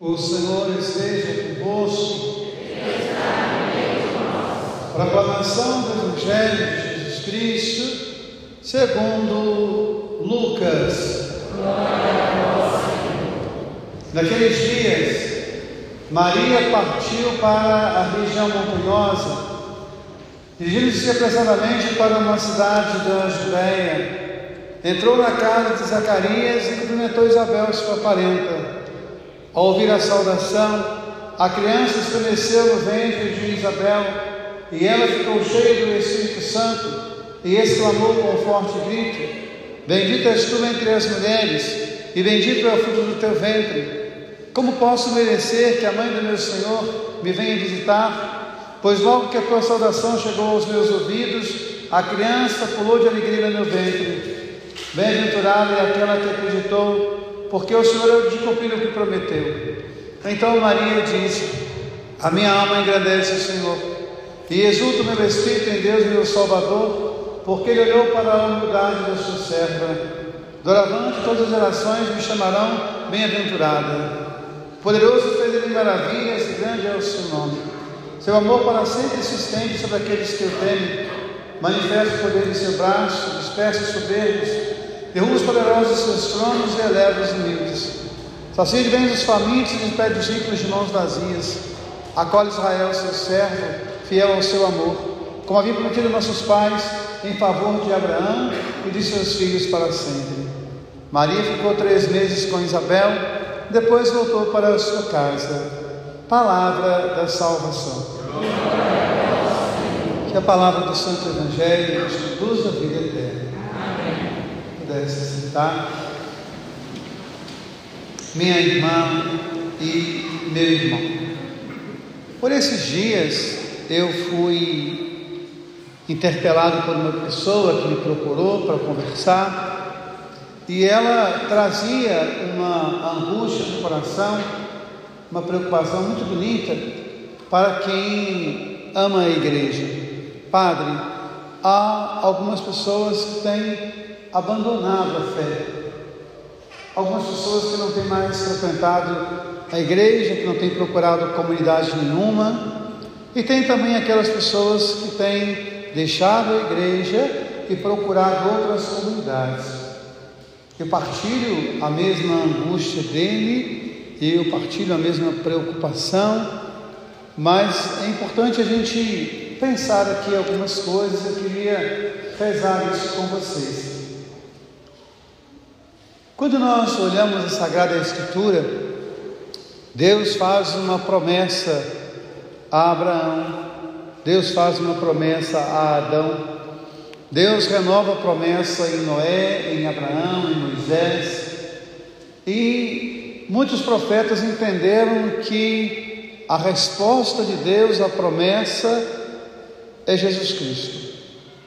O Senhor esteja convosco. Proclamação do Evangelho de Jesus Cristo, segundo Lucas. Naqueles dias, Maria partiu para a região montanhosa, dirigindo-se apressadamente para uma cidade da Judéia. Entrou na casa de Zacarias e cumprimentou Isabel, sua parenta. Ao ouvir a saudação, a criança estremeceu no ventre de Isabel e ela ficou cheia do Espírito Santo e exclamou com um forte grito: Bendita és tu entre as mulheres e bendito é o fruto do teu ventre. Como posso merecer que a mãe do meu Senhor me venha visitar? Pois logo que a tua saudação chegou aos meus ouvidos, a criança pulou de alegria no meu ventre. Bem-aventurada é aquela que acreditou porque o Senhor é de cumprir o que prometeu. Então Maria disse: A minha alma engrandece o Senhor, e exulta o meu espírito em Deus, meu Salvador, porque Ele olhou para a humildade da sua serva. Doravante todas as gerações me chamarão bem-aventurada. Poderoso fez ele maravilhas grande é o seu nome. Seu amor para sempre se estende sobre aqueles que o temem. Manifesta o poder de seu braço, dispersa os soberbos derruba os poderosos de seus tronos e eleva os humildes. Sacia de bens os famintos e despede os ricos de mãos vazias. Acolhe Israel, seu servo, fiel ao seu amor, como havia prometido nossos pais, em favor de Abraão e de seus filhos para sempre. Maria ficou três meses com Isabel, depois voltou para a sua casa. Palavra da salvação. Que a palavra do Santo Evangelho nos conduz à vida eterna sentar. Minha irmã e meu irmão. Por esses dias eu fui interpelado por uma pessoa que me procurou para conversar e ela trazia uma angústia no coração, uma preocupação muito bonita para quem ama a igreja. Padre, há algumas pessoas que têm abandonado a fé. Algumas pessoas que não têm mais frequentado a igreja, que não têm procurado comunidade nenhuma, e tem também aquelas pessoas que têm deixado a igreja e procurado outras comunidades. Eu partilho a mesma angústia dele, eu partilho a mesma preocupação, mas é importante a gente pensar aqui algumas coisas. Eu queria rezar isso com vocês. Quando nós olhamos a Sagrada Escritura, Deus faz uma promessa a Abraão, Deus faz uma promessa a Adão, Deus renova a promessa em Noé, em Abraão, em Moisés, e muitos profetas entenderam que a resposta de Deus à promessa é Jesus Cristo.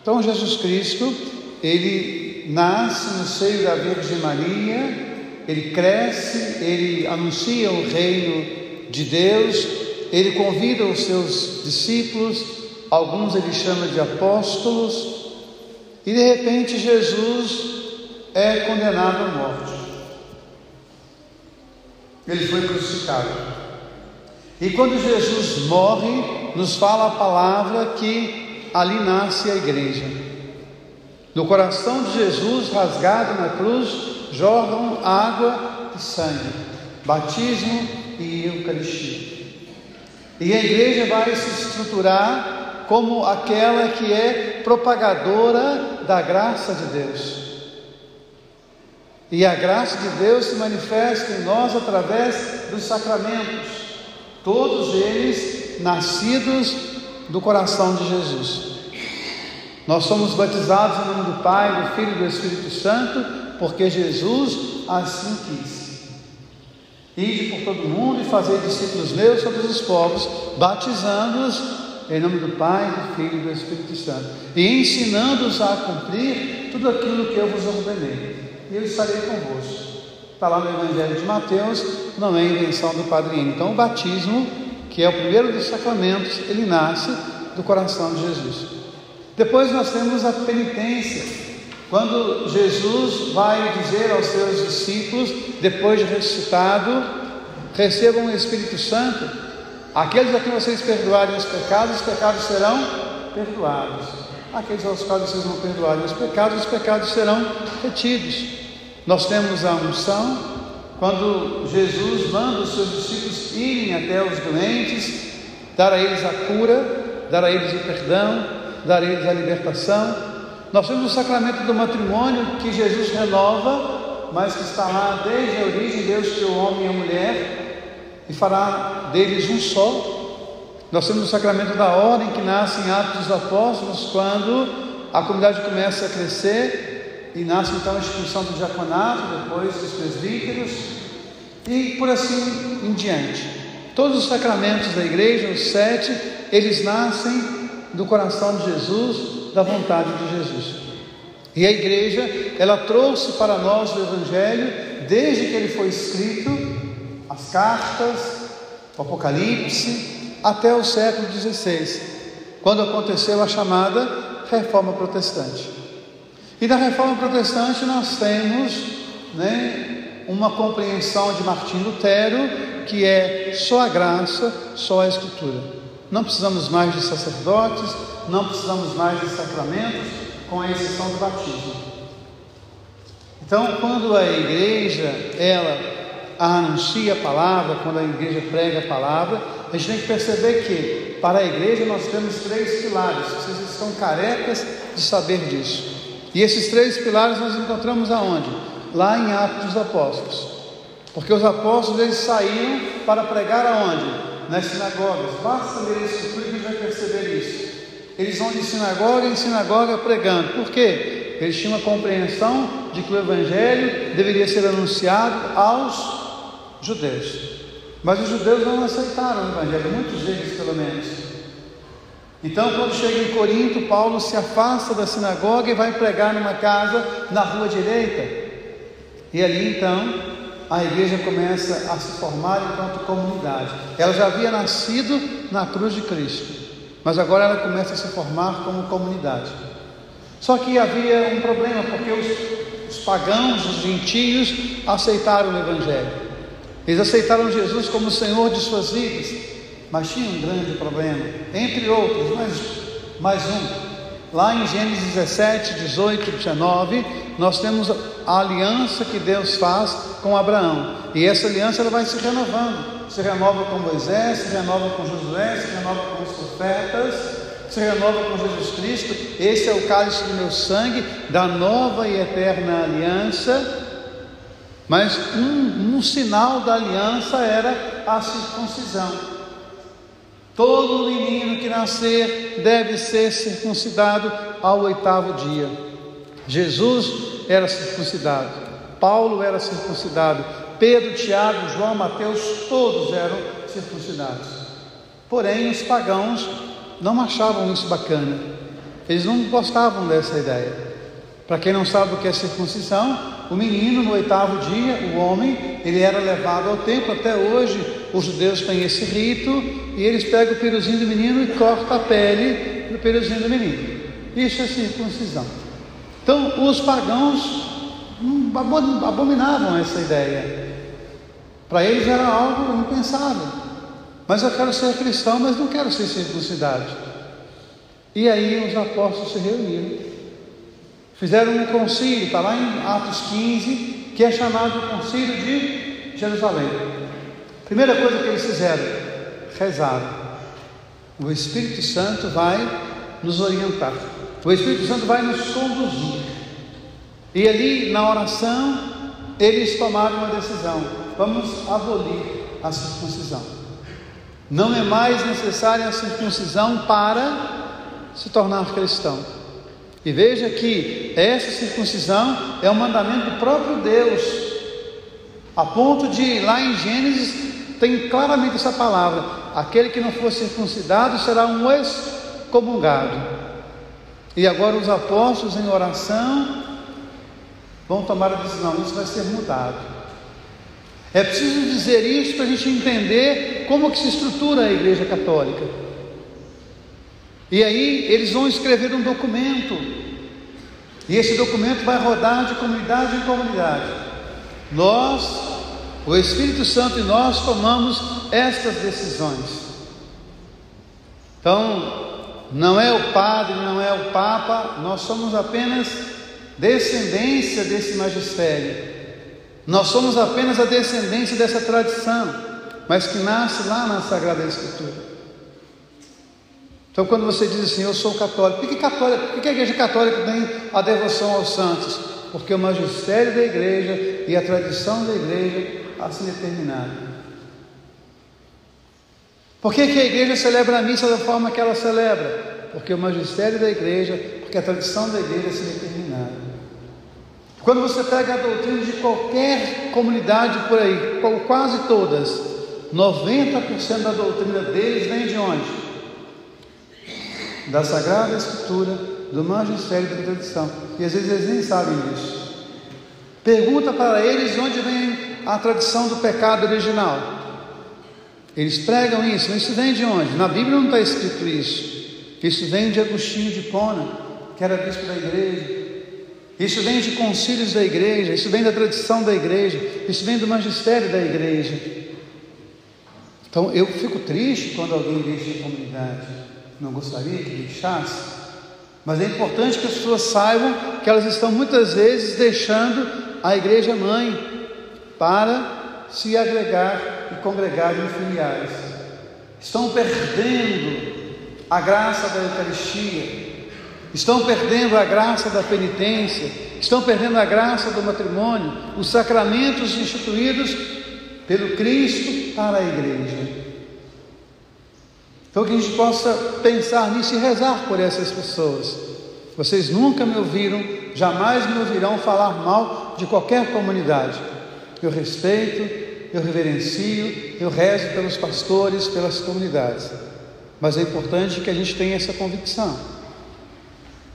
Então, Jesus Cristo, ele nasce no seio da Virgem Maria, ele cresce, ele anuncia o reino de Deus, ele convida os seus discípulos, alguns ele chama de apóstolos, e de repente Jesus é condenado à morte. Ele foi crucificado. E quando Jesus morre, nos fala a palavra que ali nasce a igreja. No coração de Jesus, rasgado na cruz, jorram água e sangue, batismo e Eucaristia. E a igreja vai se estruturar como aquela que é propagadora da graça de Deus. E a graça de Deus se manifesta em nós através dos sacramentos, todos eles nascidos do coração de Jesus. Nós somos batizados em nome do Pai, do Filho e do Espírito Santo, porque Jesus assim quis. Ide por todo o mundo e fazer discípulos meus sobre os povos, batizando-os em nome do Pai, do Filho e do Espírito Santo, e ensinando-os a cumprir tudo aquilo que eu vos ordenei. E eu estarei convosco. Está lá no Evangelho de Mateus, não é invenção do Padre Então, o batismo, que é o primeiro dos sacramentos, ele nasce do coração de Jesus. Depois nós temos a penitência, quando Jesus vai dizer aos seus discípulos, depois de ressuscitado, recebam o Espírito Santo. Aqueles a quem vocês perdoarem os pecados, os pecados serão perdoados. Aqueles aos quais vocês não perdoarem os pecados, os pecados serão retidos. Nós temos a unção, quando Jesus manda os seus discípulos irem até os doentes, dar a eles a cura, dar a eles o perdão, dar a eles a libertação. Nós temos o sacramento do matrimônio que Jesus renova, mas que está lá desde a origem, Deus criou o homem e a mulher e fará deles um só. Nós temos o sacramento da ordem que nasce em Atos dos Apóstolos, quando a comunidade começa a crescer e nasce então a instituição do diaconato, depois dos presbíteros e por assim em diante. Todos os sacramentos da igreja, os sete, eles nascem do coração de Jesus, da vontade de Jesus. E a igreja, ela trouxe para nós o Evangelho desde que ele foi escrito, as cartas, o Apocalipse, até o século XVI, quando aconteceu a chamada Reforma Protestante. E da Reforma Protestante nós temos né, uma compreensão de Martim Lutero que é só a graça, só a Escritura. Não precisamos mais de sacerdotes, não precisamos mais de sacramentos, com a exceção do batismo. Então, quando a igreja ela anuncia a palavra, quando a igreja prega a palavra, a gente tem que perceber que para a igreja nós temos três pilares. Vocês estão carecas de saber disso. E esses três pilares nós encontramos aonde? Lá em Atos dos Apóstolos. Porque os apóstolos eles saíram para pregar aonde? Nas sinagogas. Basta ler esse tudo que a gente vai perceber isso. Eles vão de sinagoga em sinagoga pregando. Por quê? Eles tinham uma compreensão de que o evangelho deveria ser anunciado aos judeus. Mas os judeus não aceitaram o Evangelho, muitos deles pelo menos. Então, quando chega em Corinto, Paulo se afasta da sinagoga e vai pregar numa casa na rua direita. E ali então a igreja começa a se formar enquanto comunidade. Ela já havia nascido na cruz de Cristo, mas agora ela começa a se formar como comunidade. Só que havia um problema, porque os, os pagãos, os gentios, aceitaram o Evangelho. Eles aceitaram Jesus como Senhor de suas vidas, mas tinha um grande problema, entre outros, mas mais um. Lá em Gênesis 17, 18, 19, nós temos a aliança que Deus faz com Abraão. E essa aliança ela vai se renovando. Se renova com Moisés, se renova com Josué, se renova com os profetas, se renova com Jesus Cristo. Esse é o cálice do meu sangue, da nova e eterna aliança mas um, um sinal da aliança era a circuncisão. Todo menino que nascer deve ser circuncidado ao oitavo dia. Jesus era circuncidado, Paulo era circuncidado, Pedro, Tiago, João, Mateus, todos eram circuncidados. Porém, os pagãos não achavam isso bacana, eles não gostavam dessa ideia. Para quem não sabe o que é circuncisão, o menino, no oitavo dia, o homem, ele era levado ao templo. Até hoje, os judeus têm esse rito. E eles pegam o peruzinho do menino e cortam a pele do peruzinho do menino. Isso é circuncisão. Então, os pagãos abominavam essa ideia. Para eles era algo impensável. Mas eu quero ser cristão, mas não quero ser circuncidado. E aí os apóstolos se reuniram Fizeram um concílio, está lá em Atos 15, que é chamado Concílio de Jerusalém. Primeira coisa que eles fizeram, rezaram. O Espírito Santo vai nos orientar. O Espírito Santo vai nos conduzir. E ali na oração, eles tomaram uma decisão: vamos abolir a circuncisão. Não é mais necessária a circuncisão para se tornar cristão. E veja que essa circuncisão é um mandamento do próprio Deus, a ponto de lá em Gênesis tem claramente essa palavra: aquele que não for circuncidado será um excomungado. E agora os apóstolos em oração vão tomar a decisão, isso vai ser mudado. É preciso dizer isso para a gente entender como que se estrutura a igreja católica. E aí eles vão escrever um documento. E esse documento vai rodar de comunidade em comunidade. Nós O Espírito Santo e nós tomamos estas decisões. Então, não é o padre, não é o papa, nós somos apenas descendência desse magistério. Nós somos apenas a descendência dessa tradição, mas que nasce lá na Sagrada Escritura. Então, quando você diz assim, eu sou católico, por que, católico, por que a igreja católica tem a devoção aos santos? Porque o magistério da igreja e a tradição da igreja assim determinado. Por que, que a igreja celebra a missa da forma que ela celebra? Porque o magistério da igreja, porque a tradição da igreja assim determinada. Quando você pega a doutrina de qualquer comunidade por aí, quase todas, 90% da doutrina deles vem de onde? Da Sagrada Escritura, do magistério da tradição. E às vezes eles nem sabem disso. Pergunta para eles de onde vem a tradição do pecado original. Eles pregam isso, mas isso vem de onde? Na Bíblia não está escrito isso. Isso vem de Agostinho de Pona, que era bispo da igreja. Isso vem de concílios da igreja, isso vem da tradição da igreja, isso vem do magistério da igreja. Então eu fico triste quando alguém deixa a comunidade não gostaria que deixasse, mas é importante que as pessoas saibam que elas estão muitas vezes deixando a igreja mãe para se agregar e congregar em filiais. Estão perdendo a graça da Eucaristia, estão perdendo a graça da penitência, estão perdendo a graça do matrimônio, os sacramentos instituídos pelo Cristo para a igreja. Então que a gente possa pensar nisso e rezar por essas pessoas. Vocês nunca me ouviram, jamais me ouvirão falar mal de qualquer comunidade. Eu respeito, eu reverencio, eu rezo pelos pastores, pelas comunidades. Mas é importante que a gente tenha essa convicção.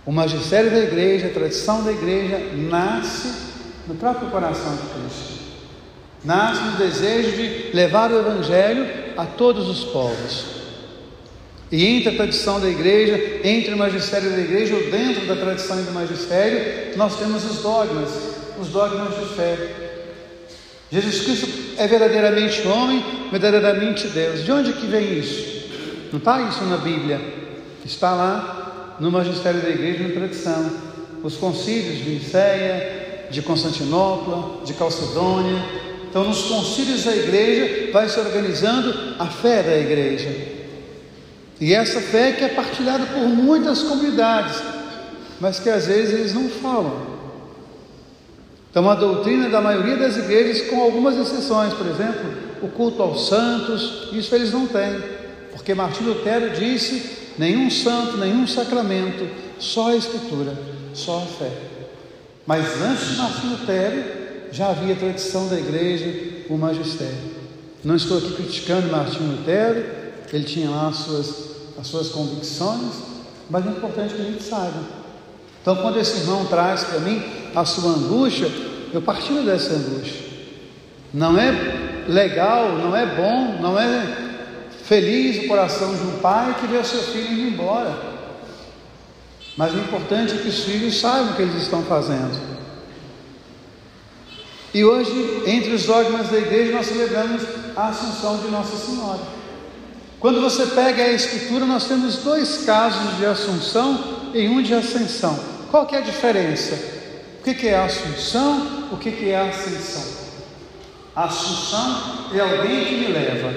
O magistério da igreja, a tradição da igreja, nasce no próprio coração de Cristo. Nasce no desejo de levar o Evangelho a todos os povos. E entre a tradição da igreja, entre o magistério da igreja, ou dentro da tradição e do magistério, nós temos os dogmas, os dogmas de fé. Jesus Cristo é verdadeiramente homem, verdadeiramente Deus. De onde que vem isso? Não está isso na Bíblia. Está lá no magistério da igreja, na tradição. Os concílios de Nicéia, de Constantinopla, de Calcedônia. Então, nos concílios da igreja vai se organizando a fé da igreja. E essa fé que é partilhada por muitas comunidades, mas que às vezes eles não falam. Então, a doutrina da maioria das igrejas, com algumas exceções, por exemplo, o culto aos santos, isso eles não têm, porque Martinho Lutero disse: nenhum santo, nenhum sacramento, só a Escritura, só a fé. Mas antes de Martinho Lutero, já havia tradição da igreja, o magistério. Não estou aqui criticando Martinho Lutero, ele tinha lá as suas as suas convicções, mas é importante que a gente saiba. Então, quando esse irmão traz para mim a sua angústia, eu partilho dessa angústia. Não é legal, não é bom, não é feliz o coração de um pai que vê o seu filho indo embora. Mas o importante é que os filhos saibam o que eles estão fazendo. E hoje, entre os dogmas da igreja, nós celebramos a Assunção de Nossa Senhora. Quando você pega a Escritura, nós temos dois casos de assunção e um de ascensão. Qual que é a diferença? O que é assunção? O que é ascensão? Assunção é alguém que me leva.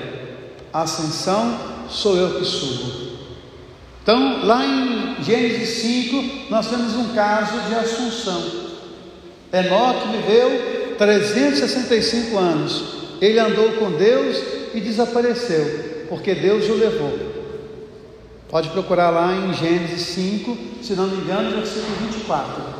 Ascensão sou eu que subo. Então, lá em Gênesis 5, nós temos um caso de assunção. Enoque viveu 365 anos. Ele andou com Deus e desapareceu porque Deus o levou. Pode procurar lá em Gênesis 5, se não me engano, versículo 24.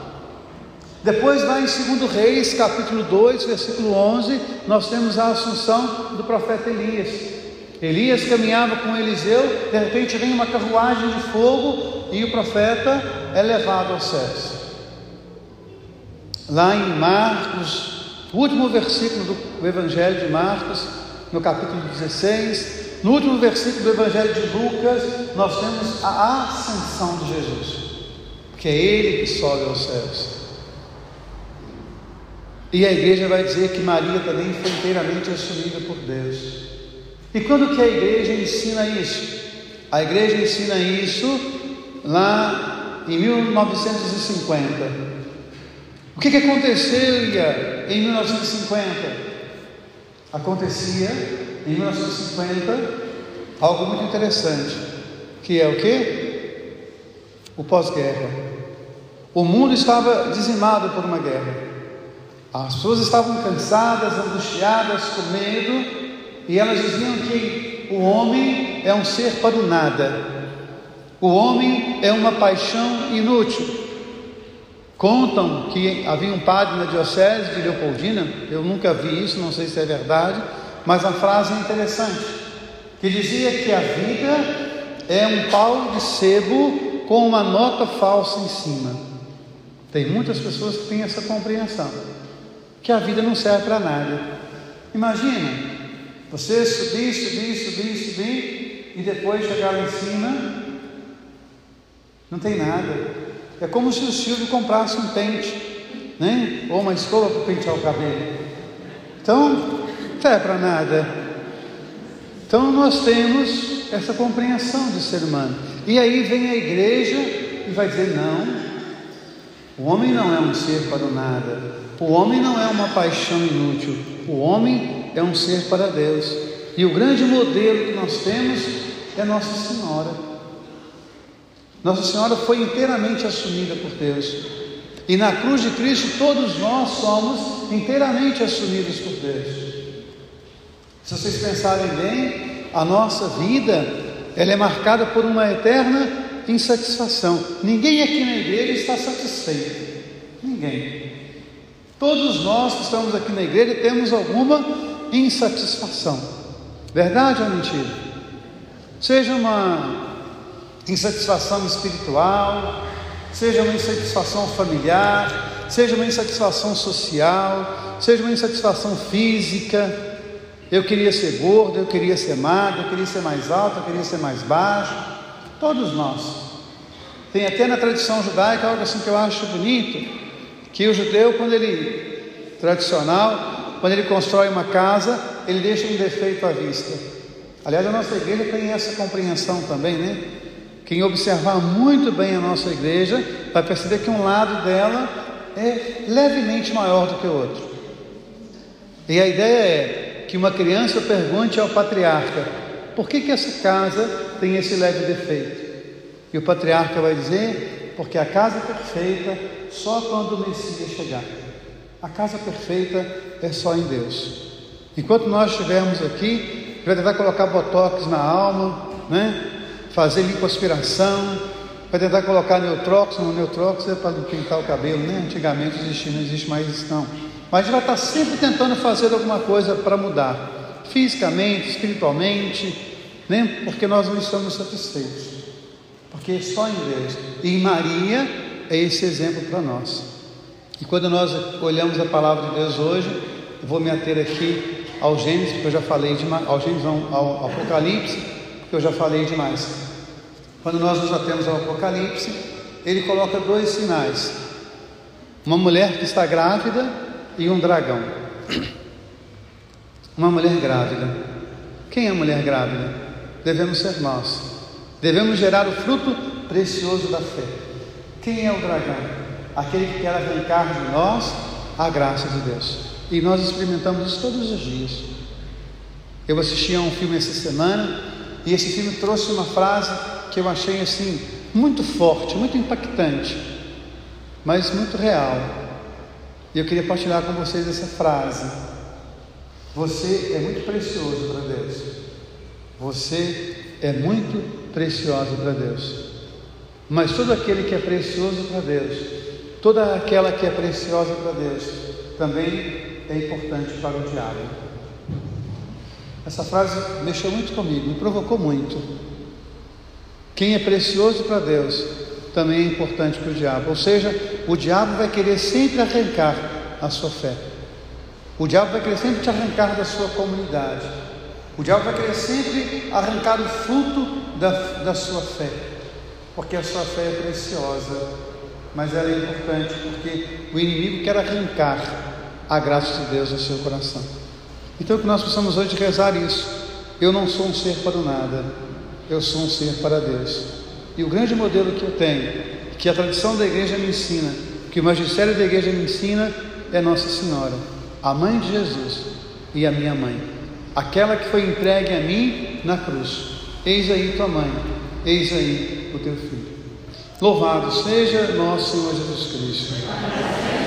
Depois, lá em 2 Reis, capítulo 2, versículo 11, nós temos a assunção do profeta Elias. Elias caminhava com Eliseu, de repente vem uma carruagem de fogo e o profeta é levado aos céus. Lá em Marcos, último versículo do Evangelho de Marcos, no capítulo 16, no último versículo do Evangelho de Lucas, nós temos a ascensão de Jesus, porque é Ele que sobe aos céus. E a igreja vai dizer que Maria também foi inteiramente assumida por Deus. E quando que a igreja ensina isso? A igreja ensina isso lá em 1950. O que, que acontecia em 1950? Acontecia em 1950 algo muito interessante, que é o que? O pós-guerra. O mundo estava dizimado por uma guerra. As pessoas estavam cansadas, angustiadas, com medo, e elas diziam que o homem é um ser para o nada. O homem é uma paixão inútil. Contam que havia um padre na diocese de Leopoldina, eu nunca vi isso, não sei se é verdade, mas a frase é interessante, que dizia que a vida é um pau de sebo com uma nota falsa em cima. Tem muitas pessoas que têm essa compreensão que a vida não serve para nada. Imagina, você subir, subir, subir, subir e depois chegar lá em cima, não tem nada. É como se o Silvio comprasse um pente, né? ou uma escova para pentear o cabelo. Então, serve para nada. Então, nós temos essa compreensão de ser humano. E aí vem a igreja e vai dizer: não, o homem não é um ser para o nada. O homem não é uma paixão inútil, o homem é um ser para Deus. E o grande modelo que nós temos é Nossa Senhora. Nossa Senhora foi inteiramente assumida por Deus. E na cruz de Cristo todos nós somos inteiramente assumidos por Deus. Se vocês pensarem bem, a nossa vida ela é marcada por uma eterna insatisfação. Ninguém aqui na igreja está satisfeito. Ninguém. Todos nós que estamos aqui na igreja temos alguma insatisfação. Verdade ou mentira? Seja uma insatisfação espiritual, seja uma insatisfação familiar, seja uma insatisfação social, seja uma insatisfação física. Eu queria ser gordo, eu queria ser magro, eu queria ser mais alto, eu queria ser mais baixo. Todos nós. Tem até na tradição judaica algo assim que eu acho bonito que o judeu, quando ele, tradicional, quando ele constrói uma casa, ele deixa um defeito à vista. Aliás, a nossa igreja tem essa compreensão também, né? Quem observar muito bem a nossa igreja vai perceber que um lado dela é levemente maior do que o outro. E a ideia é que uma criança pergunte ao patriarca: por que, que essa casa tem esse leve defeito? E o patriarca vai dizer: porque a casa perfeita só quando o Messias chegar. A casa perfeita é só em Deus. Enquanto nós estivermos aqui, vai tentar colocar botox na alma, né? fazer lipoaspiração, vai tentar colocar neutrox, não neutrox é para pintar o cabelo, né? Antigamente existia, não existe mais isso não. Mas vai estar sempre tentando fazer alguma coisa para mudar, fisicamente, espiritualmente, né? Porque nós não estamos satisfeitos. Porque só em Deus. E Maria é esse exemplo para nós. E quando nós olhamos a palavra de Deus hoje, eu vou me ater aqui ao Gênesis, porque eu já falei demais, ao Gênesis não, ao Apocalipse, porque eu já falei demais. Quando nós nos atemos ao Apocalipse, ele coloca dois sinais: uma mulher que está grávida e um dragão. Uma mulher grávida. Quem é mulher grávida? Devemos ser nós. Devemos gerar o fruto precioso da fé. Quem é o dragão? Aquele que quer arrancar de nós a graça de Deus. E nós experimentamos isso todos os dias. Eu assisti a um filme essa semana e esse filme trouxe uma frase que eu achei assim muito forte, muito impactante, mas muito real. E eu queria partilhar com vocês essa frase. Você é muito precioso para Deus. Você é muito precioso para Deus. Mas todo aquele que é precioso para Deus, toda aquela que é preciosa para Deus, também é importante para o diabo. Essa frase mexeu muito comigo, me provocou muito. Quem é precioso para Deus também é importante para o diabo. Ou seja, o diabo vai querer sempre arrancar a sua fé. O diabo vai querer sempre te arrancar da sua comunidade. O diabo vai querer sempre arrancar o fruto da, da sua fé porque a sua fé é preciosa, mas ela é importante porque o inimigo quer arrancar a graça de Deus no seu coração. Então que nós possamos hoje rezar isso. Eu não sou um ser para o nada, eu sou um ser para Deus. E o grande modelo que eu tenho, que a tradição da igreja me ensina, que o magistério da igreja me ensina, é Nossa Senhora, a mãe de Jesus e a minha mãe, aquela que foi entregue a mim na cruz. Eis aí tua mãe, eis aí o teu filho. Louvado seja nosso Senhor Jesus Cristo.